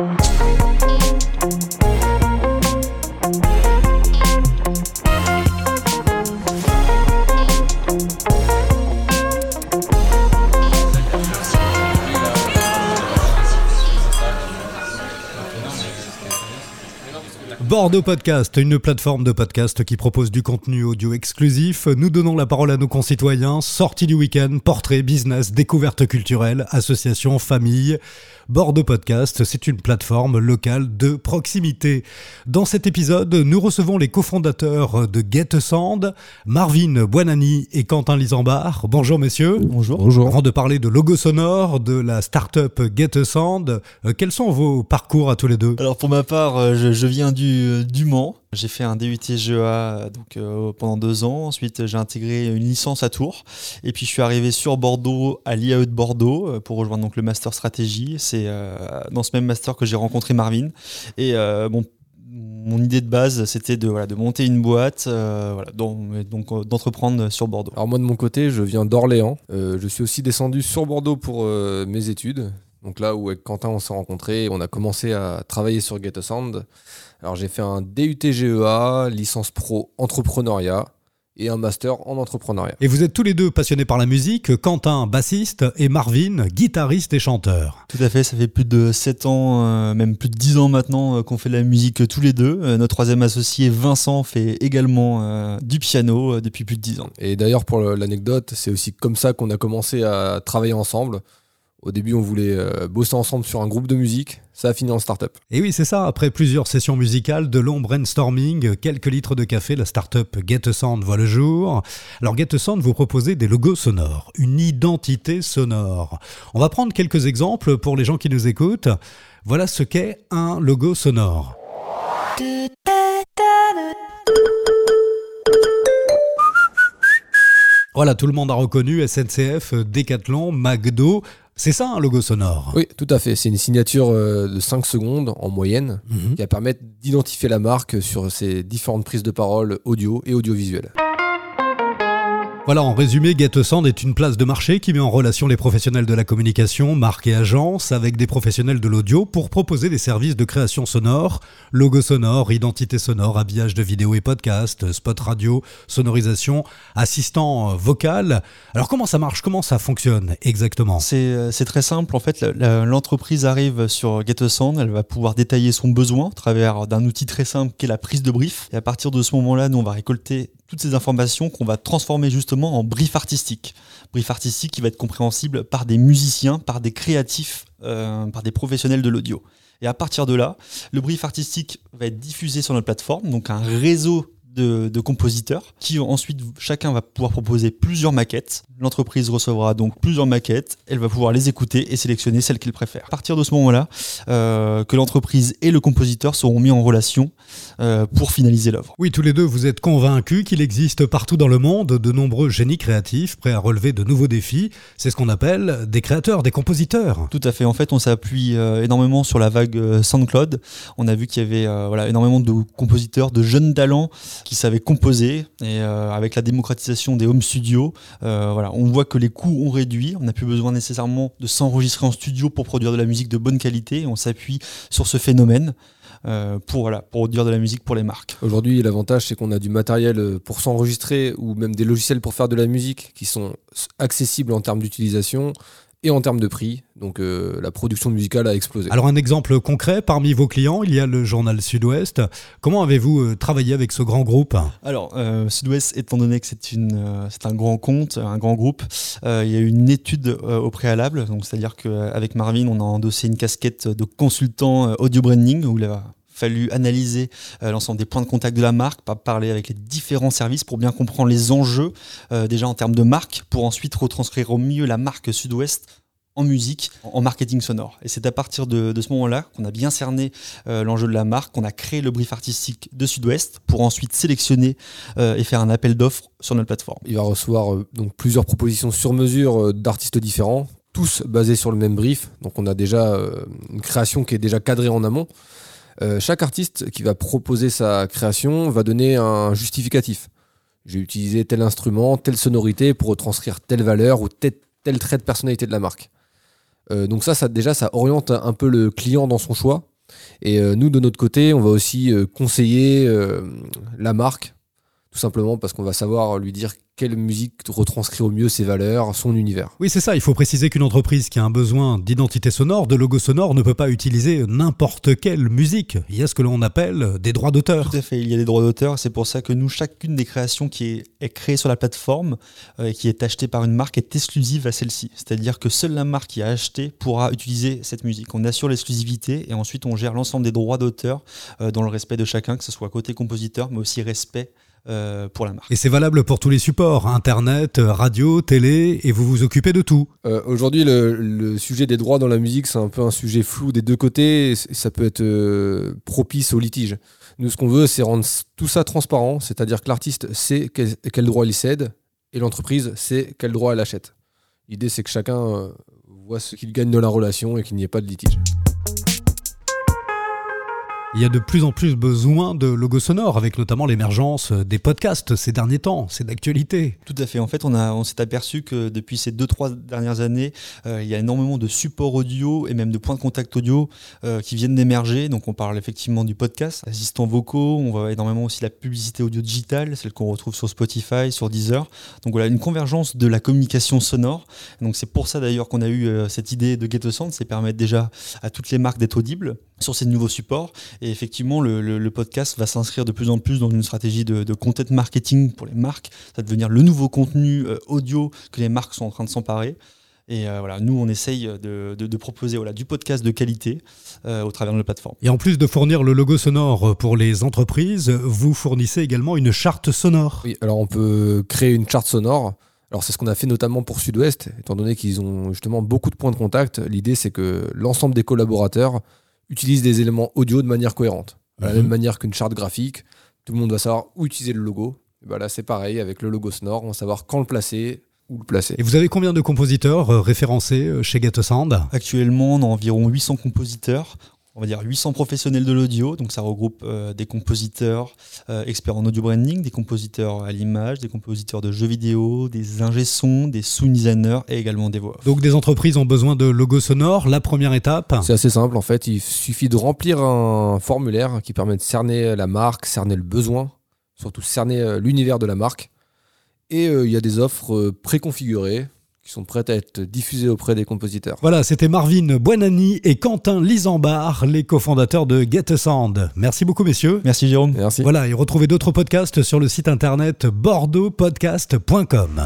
음. Bordeaux Podcast, une plateforme de podcast qui propose du contenu audio exclusif. Nous donnons la parole à nos concitoyens. Sortie du week-end, portrait, business, découverte culturelle, association, famille. Bordeaux Podcast, c'est une plateforme locale de proximité. Dans cet épisode, nous recevons les cofondateurs de Get Sand, Marvin Buonani et Quentin Lisambard. Bonjour messieurs. Bonjour. Bonjour. Avant de parler de logo sonore, de la start-up Get Sand, euh, quels sont vos parcours à tous les deux? Alors pour ma part, euh, je, je viens du, du Mans. J'ai fait un DUT GEA donc, euh, pendant deux ans. Ensuite, j'ai intégré une licence à Tours. Et puis, je suis arrivé sur Bordeaux, à l'IAE de Bordeaux, euh, pour rejoindre donc, le Master Stratégie. C'est euh, dans ce même Master que j'ai rencontré Marvin. Et euh, mon idée de base, c'était de, monter une boîte, euh, donc, euh, d'entreprendre sur Bordeaux. Alors moi de mon côté, je viens d'Orléans. Euh, je suis aussi descendu sur Bordeaux pour euh, mes études. Donc là où avec Quentin on s'est rencontrés, on a commencé à travailler sur Get a Sound. Alors j'ai fait un DUT GEA, licence pro entrepreneuriat et un master en entrepreneuriat. Et vous êtes tous les deux passionnés par la musique, Quentin, bassiste, et Marvin, guitariste et chanteur. Tout à fait, ça fait plus de 7 ans, euh, même plus de 10 ans maintenant euh, qu'on fait de la musique euh, tous les deux. Euh, notre troisième associé, Vincent, fait également euh, du piano euh, depuis plus de 10 ans. Et d'ailleurs pour l'anecdote, c'est aussi comme ça qu'on a commencé à travailler ensemble. Au début, on voulait euh, bosser ensemble sur un groupe de musique. Ça a fini en start-up. Et oui, c'est ça, après plusieurs sessions musicales, de longs brainstorming, quelques litres de café, la start-up Get voit le jour. Alors Get vous proposez des logos sonores, une identité sonore. On va prendre quelques exemples pour les gens qui nous écoutent. Voilà ce qu'est un logo sonore. Voilà, tout le monde a reconnu SNCF, Decathlon, McDo. C'est ça un logo sonore Oui, tout à fait. C'est une signature euh, de 5 secondes en moyenne Mhm. qui va permettre d'identifier la marque sur ses différentes prises de parole audio et audiovisuelles. Voilà, en résumé, GetSound est une place de marché qui met en relation les professionnels de la communication, marques et agences, avec des professionnels de l'audio pour proposer des services de création sonore, logo sonore, identité sonore, habillage de vidéos et podcasts, spot radio, sonorisation, assistant euh, vocal. Alors comment ça marche? Comment ça fonctionne exactement? C'est euh, très simple. En fait, l'entreprise arrive sur GetASound, elle va pouvoir détailler son besoin à travers d'un outil très simple qui est la prise de brief. Et à partir de ce moment-là, nous, on va récolter toutes ces informations qu'on va transformer justement en brief artistique. Brief artistique qui va être compréhensible par des musiciens, par des créatifs, euh, par des professionnels de l'audio. Et à partir de là, le brief artistique va être diffusé sur notre plateforme, donc un réseau de, de compositeurs qui ensuite chacun va pouvoir proposer plusieurs maquettes. L'entreprise recevra donc plusieurs maquettes, elle va pouvoir les écouter et sélectionner celles qu'il préfère. À partir de ce moment-là, euh, que l'entreprise et le compositeur seront mis en relation euh, pour finaliser l'œuvre. Oui, tous les deux, vous êtes convaincus qu'il existe partout dans le monde de nombreux génies créatifs prêts à relever de nouveaux défis. C'est ce qu'on appelle des créateurs, des compositeurs. Tout à fait. En fait, on s'appuie euh, énormément sur la vague SoundCloud. On a vu qu'il y avait euh, voilà, énormément de compositeurs, de jeunes talents qui savaient composer. Et euh, avec la démocratisation des home studios, euh, voilà, on voit que les coûts ont réduit. On n'a plus besoin nécessairement de s'enregistrer en studio pour produire de la musique de bonne qualité. On s'appuie sur ce phénomène. euh, pour, voilà, produire de la musique pour les marques. Aujourd'hui, l'avantage, c'est qu'on a du matériel pour s'enregistrer ou même des logiciels pour faire de la musique qui sont accessibles en termes d'utilisation et en termes de prix. Donc euh, la production musicale a explosé. Alors un exemple concret, parmi vos clients, il y a le journal Sud-Ouest. Comment avez-vous euh, travaillé avec ce grand groupe? Alors, euh, Sud-Ouest, étant donné que c'est une, euh, c'est un grand compte, un grand groupe, euh, il y a eu une étude euh, au préalable. Donc, c'est-à-dire qu'avec Marvin, on a endossé une casquette de consultant euh, audio branding où fallu analyser euh, l'ensemble des points de contact de la marque, parler avec les différents services pour bien comprendre les enjeux euh, déjà en termes de marque, pour ensuite retranscrire au mieux la marque Sud-Ouest en musique, en marketing sonore. Et c'est à partir de, ce moment-là qu'on a bien cerné euh, l'enjeu de la marque, qu'on a créé le brief artistique de Sud-Ouest pour ensuite sélectionner et faire un appel d'offres sur notre plateforme. Il va recevoir donc plusieurs propositions sur mesure d'artistes différents, tous basés sur le même brief. Donc on a déjà une création qui est déjà cadrée en amont. Euh, chaque artiste qui va proposer sa création va donner un justificatif. J'ai utilisé tel instrument, telle sonorité pour retranscrire telle valeur ou tel, trait de personnalité de la marque. donc ça, ça, déjà, ça oriente un peu le client dans son choix. Et nous, de notre côté, on va aussi conseiller la marque, tout simplement parce qu'on va savoir lui dire quelle musique retranscrit au mieux ses valeurs, son univers. Oui, c'est ça. Il faut préciser qu'une entreprise qui a un besoin d'identité sonore, de logo sonore, ne peut pas utiliser n'importe quelle musique. Il y a ce que l'on appelle des droits d'auteur. Tout à fait. Il y a des droits d'auteur. C'est pour ça que nous, chacune des créations qui est, créée sur la plateforme euh, et qui est achetée par une marque est exclusive à celle-ci. C'est-à-dire que seule la marque qui a acheté pourra utiliser cette musique. On assure l'exclusivité et ensuite on gère l'ensemble des droits d'auteur euh, dans le respect de chacun, que ce soit côté compositeur, mais aussi respect euh, pour la marque. Et c'est valable pour tous les supports, Internet, radio, télé, et vous vous occupez de tout. Euh, aujourd'hui, le, sujet des droits dans la musique, c'est un peu un sujet flou des deux côtés, ça peut être euh, propice au litige. Nous, ce qu'on veut, c'est rendre tout ça transparent, c'est-à-dire que l'artiste sait quel, quel, droit il cède, et l'entreprise sait quel droit elle achète. L'idée, c'est que chacun voit ce qu'il gagne de la relation et qu'il n'y ait pas de litige. Il y a de plus en plus besoin de logos sonores, avec notamment l'émergence des podcasts ces derniers temps. C'est d'actualité. Tout à fait. En fait, on, s'est aperçu que depuis ces deux, trois dernières années, euh, il y a énormément de supports audio et même de points de contact audio euh, qui viennent d'émerger. Donc, on parle effectivement du podcast, assistants vocaux. On voit énormément aussi la publicité audio digitale, celle qu'on retrouve sur Spotify, sur Deezer. Donc, voilà, une convergence de la communication sonore. Donc, c'est pour ça d'ailleurs qu'on a eu euh, cette idée de Get Sound, c'est permettre déjà à toutes les marques d'être audibles sur ces nouveaux supports. Et effectivement, le, podcast va s'inscrire de plus en plus dans une stratégie de, content marketing pour les marques. Ça va devenir le nouveau contenu euh, audio que les marques sont en train de s'emparer. Et euh, voilà, nous, on essaye de, proposer voilà, du podcast de qualité euh, au travers de nos plateformes. Et en plus de fournir le logo sonore pour les entreprises, vous fournissez également une charte sonore. Oui, alors on peut créer une charte sonore. Alors c'est ce qu'on a fait notamment pour Sud-Ouest, étant donné qu'ils ont justement beaucoup de points de contact. L'idée, c'est que l'ensemble des collaborateurs utilise des éléments audio de manière cohérente. De la mhm. même manière qu'une charte graphique, tout le monde va savoir où utiliser le logo. Et ben là, c'est pareil avec le logo sonore, on va savoir quand le placer, où le placer. Et vous avez combien de compositeurs euh, référencés euh, chez Sound Actuellement, on a environ 800 compositeurs on va dire 800 professionnels de l'audio, donc ça regroupe euh, des compositeurs euh, experts en audio branding, des compositeurs à l'image, des compositeurs de jeux vidéo, des ingé sons, des sound designers et également des voix. Donc des entreprises ont besoin de logos sonores. La première étape C'est assez simple en fait, il suffit de remplir un formulaire qui permet de cerner la marque, cerner le besoin, surtout cerner euh, l'univers de la marque. Et il y a des offres préconfigurées qui sont prêtes à être diffusées auprès des compositeurs. Voilà, c'était Marvin Buenani et Quentin Lisambar, les cofondateurs de Get Sound. Merci beaucoup, messieurs. Merci, Jérôme. Merci. Voilà, et retrouvez d'autres podcasts sur le site internet bordeauxpodcast.com.